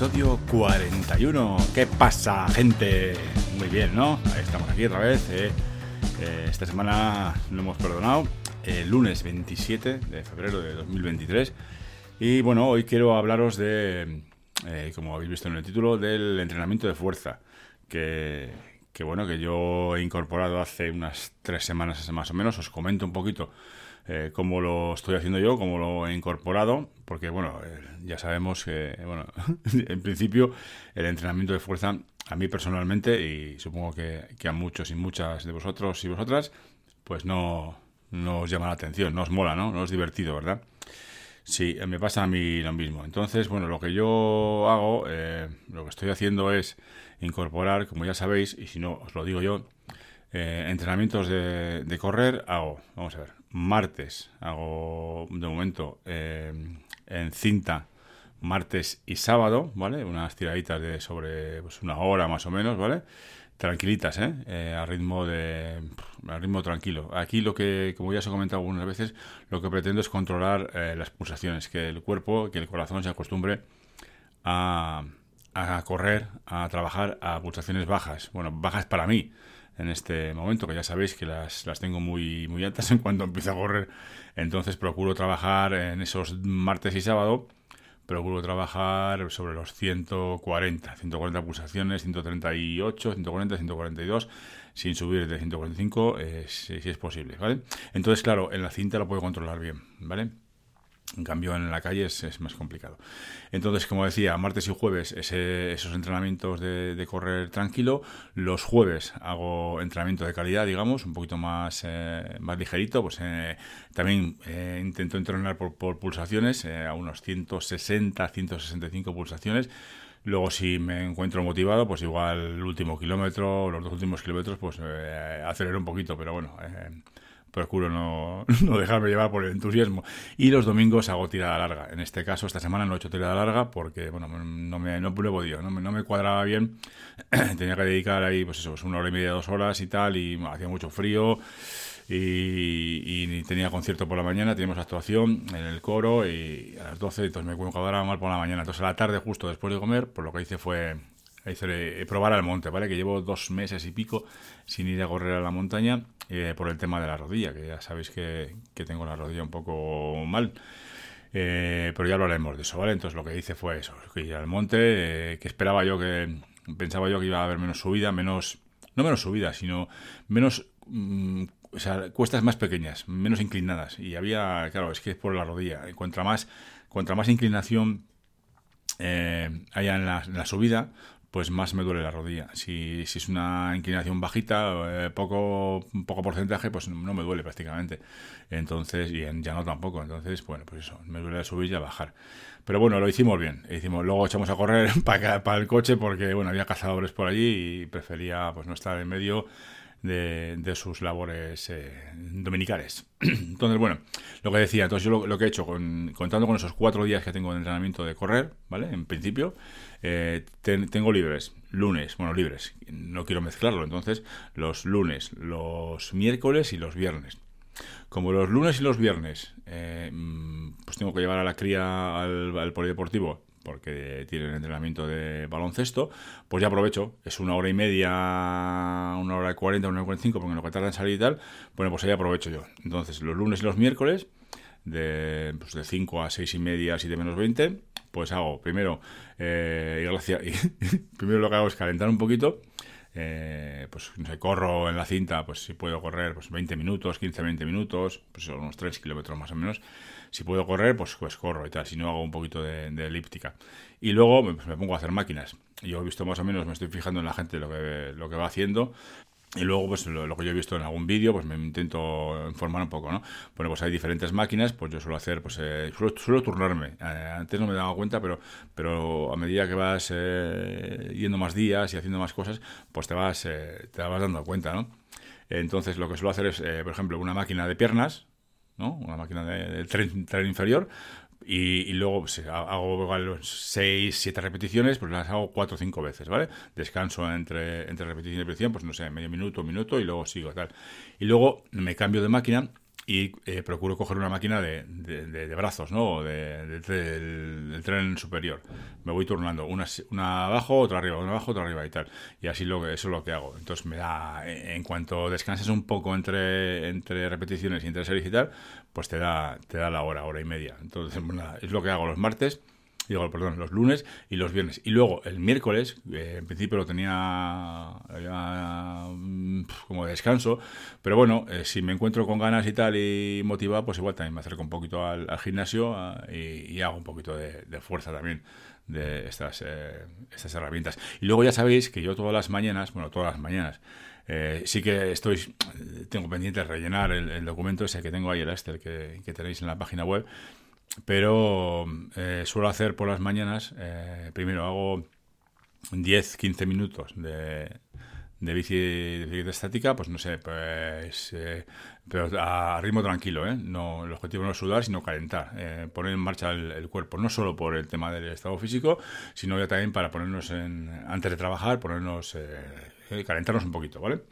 Episodio 41. ¿Qué pasa, gente? Muy bien, ¿no? Estamos aquí otra vez. eh. Eh, esta semana lo hemos perdonado. El lunes 27 de febrero de 2023. Y bueno, hoy quiero hablaros de, eh, como habéis visto en el título, del entrenamiento de fuerza. Que, que bueno, que yo he incorporado hace unas tres semanas más o menos. Os comento un poquito eh, cómo lo estoy haciendo yo, cómo lo he incorporado, porque bueno, eh, ya sabemos que, bueno, en principio el entrenamiento de fuerza a mí personalmente y supongo que, a muchos y muchas de vosotros y vosotras, pues no, no os llama la atención, no os mola, ¿no? No es divertido, ¿verdad? Sí, me pasa a mí lo mismo. Entonces, bueno, lo que yo hago, eh, lo que estoy haciendo es incorporar, como ya sabéis, y si no os lo digo yo, eh, entrenamientos de, correr hago, vamos a ver, martes hago de momento eh, en cinta martes y sábado, ¿vale? Unas tiraditas de sobre pues, una hora más o menos, ¿vale? Tranquilitas, ¿eh? Eh, a ritmo de a ritmo tranquilo. Aquí lo que, como ya os he comentado algunas veces, lo que pretendo es controlar eh, las pulsaciones, que el cuerpo, que el corazón se acostumbre a, a correr, a trabajar a pulsaciones bajas. Bueno, bajas para mí en este momento, que ya sabéis que las, las tengo muy, muy altas en cuanto empiezo a correr. Entonces procuro trabajar en esos martes y sábado, procuro trabajar sobre los 140, 140 pulsaciones, 138, 140, 142, sin subir de 145, eh, si, si es posible, ¿vale? Entonces, claro, en la cinta lo puedo controlar bien, ¿vale? En cambio, en la calle es, es, más complicado. Entonces, como decía, martes y jueves ese, esos entrenamientos de, de, correr tranquilo. Los jueves hago entrenamiento de calidad, digamos, un poquito más, eh, más ligerito. Pues eh, también eh, intento entrenar por, por pulsaciones, eh, a unos 160, 165 pulsaciones. Luego, si me encuentro motivado, pues igual el último kilómetro, los dos últimos kilómetros, pues eh, acelero un poquito, pero bueno eh, procuro no, no, dejarme llevar por el entusiasmo. Y los domingos hago tirada larga. En este caso, esta semana no he hecho tirada larga porque, bueno, no me, no, he podido, no me, no me cuadraba bien. Tenía que dedicar ahí, pues eso, pues una hora y media, dos horas y tal, y bueno, hacía mucho frío. Y, y, tenía concierto por la mañana, teníamos actuación en el coro y a las 12, entonces me cuadraba mal por la mañana. Entonces a la tarde, justo después de comer, pues lo que hice fue hice probar al monte, ¿vale? Que llevo dos meses y pico sin ir a correr a la montaña eh, por el tema de la rodilla, que ya sabéis que, tengo la rodilla un poco mal. Eh, pero ya lo haremos de eso, ¿vale? Entonces lo que hice fue eso, que ir al monte, eh, que esperaba yo que, pensaba yo que iba a haber menos subida, menos, no menos subida, sino menos, sea, cuestas más pequeñas, menos inclinadas. Y había, claro, es que es por la rodilla. Contra más, contra más inclinación eh, en la, en la subida, pues más me duele la rodilla. Si, si es una inclinación bajita, eh, poco, poco porcentaje, pues no me duele prácticamente. Entonces, y en, ya no tampoco. Entonces, bueno, pues eso, me duele subir y a bajar. Pero bueno, lo hicimos bien. Hicimos, luego echamos a correr para, para el coche porque, bueno, había cazadores por allí y prefería pues no estar en medio de, sus labores eh, dominicales. Entonces, bueno, lo que decía, entonces yo lo, que he hecho, con, contando con esos cuatro días que tengo de entrenamiento de correr, ¿vale? En principio, eh, ten, tengo libres, lunes, bueno, libres, no quiero mezclarlo, entonces los lunes, los miércoles y los viernes. Como los lunes y los viernes, eh, pues tengo que llevar a la cría al polideportivo porque tienen entrenamiento de baloncesto, pues ya aprovecho, es una hora y media, una hora y cuarenta, una hora y cuarenta y cinco, porque lo que tarda en salir y tal, bueno, pues ahí aprovecho yo. Entonces, los lunes y los miércoles, de, pues de 5 a 6 y media, 7 menos 20, pues hago primero, eh, y primero lo que hago es calentar un poquito, eh, pues no sé, corro en la cinta, pues si puedo correr pues 20 minutos, 15-20 minutos, pues son unos 3 kilómetros más o menos. Si puedo correr, pues, pues corro y tal, si no hago un poquito de, de elíptica. Y luego pues, me pongo a hacer máquinas. Yo he visto más o menos, me estoy fijando en la gente lo que, lo que va haciendo. Y luego, pues lo, que yo he visto en algún vídeo, pues me intento informar un poco, ¿no? Bueno, pues hay diferentes máquinas, pues yo suelo hacer, pues eh, suelo, turnarme. Eh, antes no me daba cuenta, pero, pero a medida que vas eh, yendo más días y haciendo más cosas, pues te vas, eh, te vas dando cuenta, ¿no? Entonces, lo que suelo hacer es, por ejemplo, una máquina de piernas, ¿no? Una máquina de, de tren, tren inferior, y, y, luego pues, hago 6, 7 repeticiones, pues las hago 4 o 5 veces, ¿vale? Descanso entre, entre repetición y repetición, pues no sé, medio minuto, minuto y luego sigo tal. Y luego me cambio de máquina y eh, procuro coger una máquina de, de, brazos, ¿no? De, del, tren superior. Me voy turnando, una, una abajo, otra arriba, una abajo, otra arriba y tal. Y así lo, eso es lo que hago. Entonces me da, en cuanto descanses un poco entre, entre repeticiones y entre series y tal, pues te da, te da la hora, hora y media. Entonces, es lo que hago los martes digo, perdón, los lunes y los viernes. Y luego el miércoles, eh, en principio lo tenía mm, como descanso, pero bueno, eh, si me encuentro con ganas y tal y motivado, pues igual también me acerco un poquito al, gimnasio ah, y, hago un poquito de, fuerza también de estas, eh, herramientas. Y luego ya sabéis que yo todas las mañanas, bueno, todas las mañanas, sí que estoy, tengo pendiente de rellenar el, documento ese que tengo ahí, el que, que, tenéis en la página web, pero eh, suelo hacer por las mañanas, eh, primero hago 10, 15 minutos de, de bici, de estática, pues no sé, pues eh, pero a ritmo tranquilo, ¿eh? No, el objetivo no es sudar, sino calentar, eh, poner en marcha el, cuerpo, no solo por el tema del estado físico, sino ya también para ponernos en, antes de trabajar, ponernos, calentarnos un poquito, ¿vale?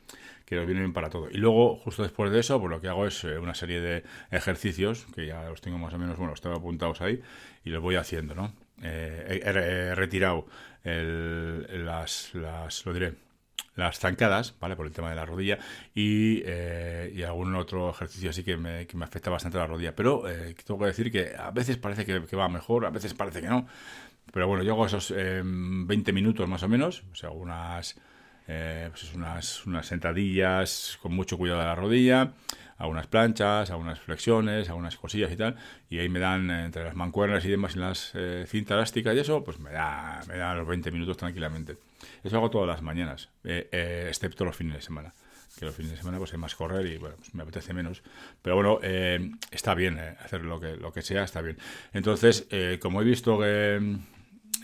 Que nos vienen para todo. Y luego, justo después de eso, pues lo que hago es eh, una serie de ejercicios, que ya los tengo más o menos, bueno, los apuntados ahí, y los voy haciendo, ¿no? Eh, he, retirado las, las, lo diré, las zancadas, ¿vale? Por el tema de la rodilla y, eh, y algún otro ejercicio así que me, que me, afecta bastante la rodilla. Pero tengo que decir que a veces parece que, que, va mejor, a veces parece que no. Pero bueno, yo hago esos 20 minutos más o menos, o sea, unas eh, pues unas, unas sentadillas con mucho cuidado de la rodilla, a unas planchas, a unas flexiones, a unas cosillas y tal, y ahí me dan eh, entre las mancuernas y demás en las eh, cintas elásticas y eso, pues me da, me da los 20 minutos tranquilamente. Eso hago todas las mañanas, excepto los fines de semana que los fines de semana pues hay más correr y bueno, pues me apetece menos. Pero bueno, está bien hacer lo que, lo que sea, está bien. Entonces, como he visto que,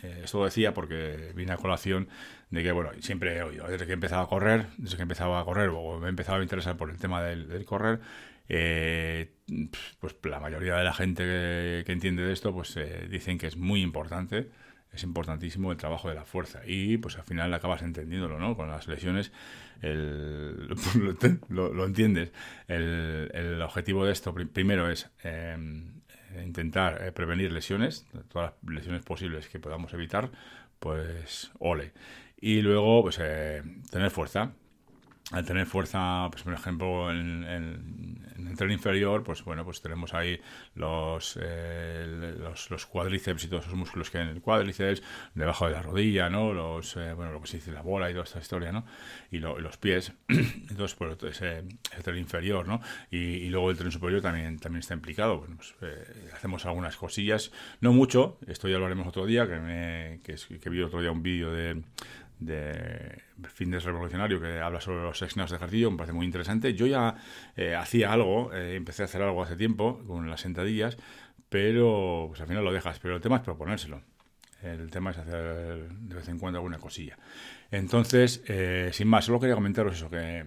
eh, esto lo decía porque vine a colación de que, bueno, siempre he oído, desde que he empezado a correr, desde que he empezado a correr o me he empezado a interesar por el tema del, correr, eh, pues la mayoría de la gente que, entiende de esto, pues eh, dicen que es muy importante, es importantísimo el trabajo de la fuerza y pues al final acabas entendiéndolo, ¿no? Con las lesiones el, lo, entiendes. El, el, objetivo de esto primero es intentar eh, prevenir lesiones, todas las lesiones posibles que podamos evitar, pues ole. Y luego, pues eh, tener fuerza. Al tener fuerza, pues por ejemplo, en, el tren inferior, pues bueno, pues tenemos ahí los, eh, los, los, cuádriceps y todos esos músculos que hay en el cuádriceps, debajo de la rodilla, ¿no? Los, eh, bueno, lo que se dice la bola y toda esta historia, ¿no? Y, los pies. Entonces, el tren inferior, ¿no? Y, luego el tren superior también, también está implicado. Bueno, pues, eh, hacemos algunas cosillas, no mucho, esto ya lo haremos otro día, que, me, que, que vi otro día un vídeo de de Fitness Revolucionario que habla sobre los exnos de ejercicio, me parece muy interesante. Yo ya eh, hacía algo, eh, empecé a hacer algo hace tiempo con las sentadillas, pero pues al final lo dejas. Pero el tema es proponérselo. El tema es hacer de vez en cuando alguna cosilla. Entonces, eh, sin más, solo quería comentaros eso, que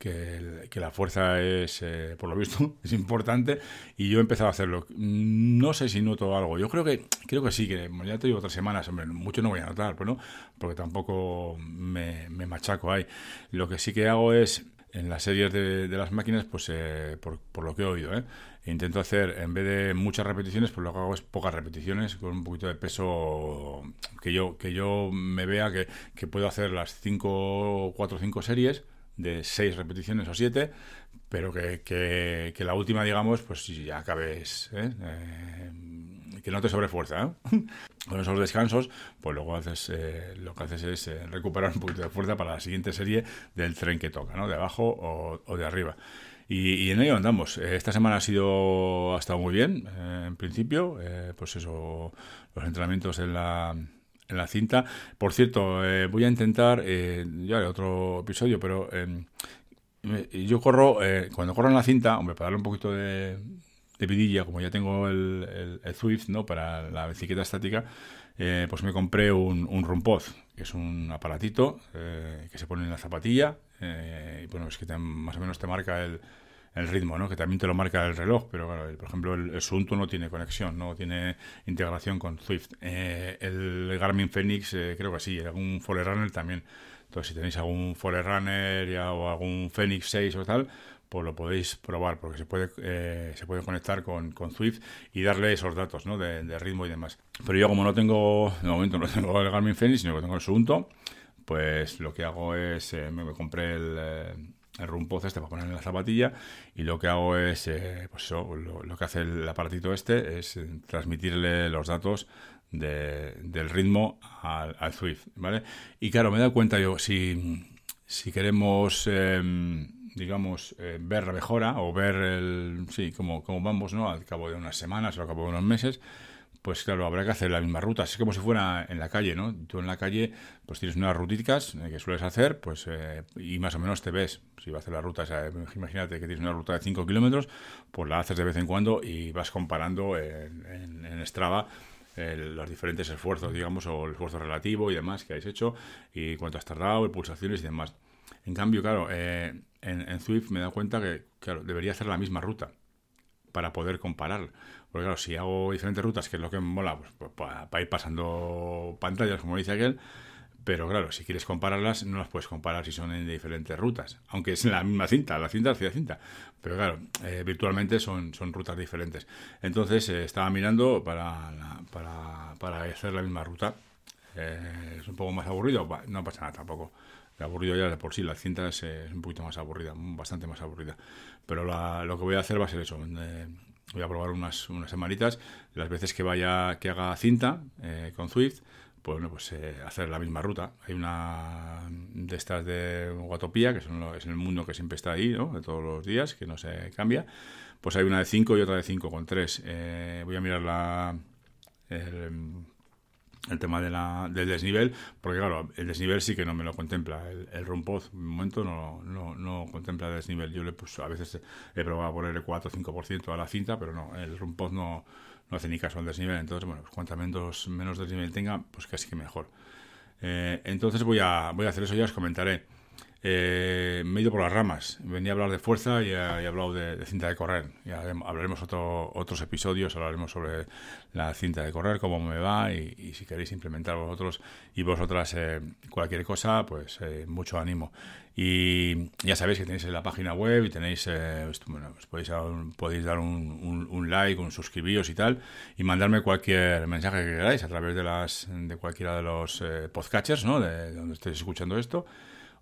que, la fuerza es, eh, por lo visto, es importante y yo he empezado a hacerlo. No sé si noto algo. Yo creo que creo que sí, que ya te digo otras semanas, hombre, mucho no voy a notar, pero no, porque tampoco me, me machaco ahí. Lo que sí que hago es en las series de, las máquinas, pues eh, por, por, lo que he oído, ¿eh? intento hacer, en vez de muchas repeticiones, pues lo que hago es pocas repeticiones, con un poquito de peso que yo, que yo me vea que, que puedo hacer las 5, 4 o 5 series de seis repeticiones o siete, pero que, que, la última, digamos, pues ya acabes, ¿eh? Eh, que no te sobrefuerza. ¿eh? Con esos descansos, pues luego haces, lo que haces es recuperar un poquito de fuerza para la siguiente serie del tren que toca, ¿no? De abajo o, de arriba. Y, en ello andamos. esta semana ha sido, ha estado muy bien, en principio. pues eso, los entrenamientos en la en la cinta. Por cierto, eh, voy a intentar, eh, ya hay otro episodio, pero eh, yo corro, eh, cuando corro en la cinta, hombre, para darle un poquito de, de vidilla, como ya tengo el, el, Swift, ¿no? Para la bicicleta estática, pues me compré un, un que es un aparatito que se pone en la zapatilla, y bueno, es que más o menos te marca el el ritmo, ¿no? que también te lo marca el reloj, pero claro, por ejemplo el, el Sunto no tiene conexión, no tiene integración con Swift. Eh, el Garmin Fenix eh, creo que sí, algún Forerunner también. Entonces si tenéis algún Forerunner ya, o algún Fenix 6 o tal, pues lo podéis probar, porque se puede, eh, se puede conectar con, con, Swift y darle esos datos ¿no? de, de, ritmo y demás. Pero yo como no tengo, de momento no tengo el Garmin Fenix, sino que tengo el Suunto, pues lo que hago es, eh, me, compré el, eh, el rumpoz este para poner en la zapatilla y lo que hago es, eh, pues eso, lo, que hace el aparatito este es transmitirle los datos de, del ritmo al, al, Swift, ¿vale? Y claro, me he dado cuenta yo, si, si queremos... Eh, digamos, eh, ver la mejora o ver el, sí, cómo, cómo vamos, ¿no? Al cabo de unas semanas o al cabo de unos meses, pues claro, habrá que hacer la misma ruta. Es como si fuera en la calle, ¿no? Tú en la calle, pues tienes unas rutíticas eh, que sueles hacer, pues, eh, y más o menos te ves. Si vas a hacer la ruta, o sea, imagínate que tienes una ruta de 5 kilómetros, pues la haces de vez en cuando y vas comparando en, en, Strava el, los diferentes esfuerzos, digamos, o el esfuerzo relativo y demás que habéis hecho, y cuánto has tardado, pulsaciones y demás. En cambio, claro, eh, en, en, Swift me he dado cuenta que, debería hacer la misma ruta para poder comparar. Porque claro, si hago diferentes rutas, que es lo que mola, pues, pues para, para, ir pasando pantallas, como dice aquel, pero claro, si quieres compararlas, no las puedes comparar si son en diferentes rutas, aunque es la misma cinta, la cinta hacia cinta. Pero claro, eh, virtualmente son, son rutas diferentes. Entonces eh, estaba mirando para, para, para hacer la misma ruta. Eh, es un poco más aburrido, no pasa nada tampoco aburrido ya de por sí, la cinta es, es, un poquito más aburrida, bastante más aburrida. Pero la, lo que voy a hacer va a ser eso. Eh, voy a probar unas, unas semanitas, las veces que vaya, que haga cinta eh, con Swift, pues bueno, pues eh, hacer la misma ruta. Hay una de estas de Guatopía, que son, es el mundo que siempre está ahí, ¿no? De todos los días, que no se cambia. Pues hay una de 5 y otra de 5 con 3. Eh, voy a mirar la, el, el tema de la, del desnivel, porque claro, el desnivel sí que no me lo contempla. El, el en un momento, no, no, no, contempla el desnivel. Yo le a veces he probado a ponerle 4 o 5% a la cinta, pero no, el Rumpoz no, no hace ni caso al desnivel. Entonces, bueno, pues, cuanto menos, menos desnivel tenga, pues casi que mejor. Eh, entonces voy a, voy a hacer eso, ya os comentaré. Eh, me he ido por las ramas. Venía a hablar de fuerza y he, hablado de, cinta de correr. Hablaremos otro, otros episodios, hablaremos sobre la cinta de correr, cómo me va y, si queréis implementar vosotros y vosotras eh, cualquier cosa, pues eh, mucho ánimo. Y ya sabéis que tenéis en la página web y tenéis, eh, bueno, podéis, dar un, like, un suscribíos y tal, y mandarme cualquier mensaje que queráis a través de las de cualquiera de los podcatchers, ¿no? De donde estéis escuchando esto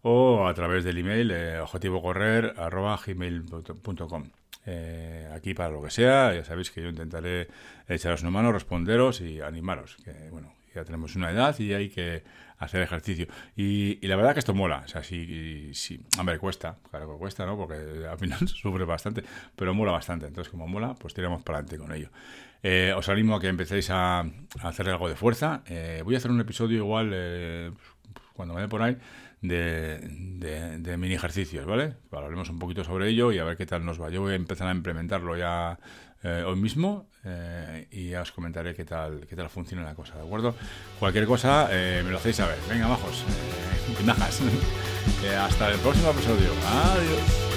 o a través del email eh, objetivocorrer.gmail.com. Eh, aquí para lo que sea, ya sabéis que yo intentaré echaros una mano, responderos y animaros, que bueno, ya tenemos una edad y hay que hacer ejercicio. Y, la verdad que esto mola, o sea, sí, sí, hombre, cuesta, claro que cuesta, ¿no? Porque al final sufre bastante, pero mola bastante. Entonces, como mola, pues tiramos para adelante con ello. Eh, os animo a que empecéis a, a hacer algo de fuerza. Eh, voy a hacer un episodio igual eh, cuando me dé por ahí de, mini ejercicios, ¿vale? Hablaremos un poquito sobre ello y a ver qué tal nos va. Yo voy a empezar a implementarlo ya eh, hoy mismo eh, y ya os comentaré qué tal, qué tal funciona la cosa, ¿de acuerdo? Cualquier cosa eh, me lo hacéis saber. Venga, majos majas. hasta el próximo episodio. Adiós.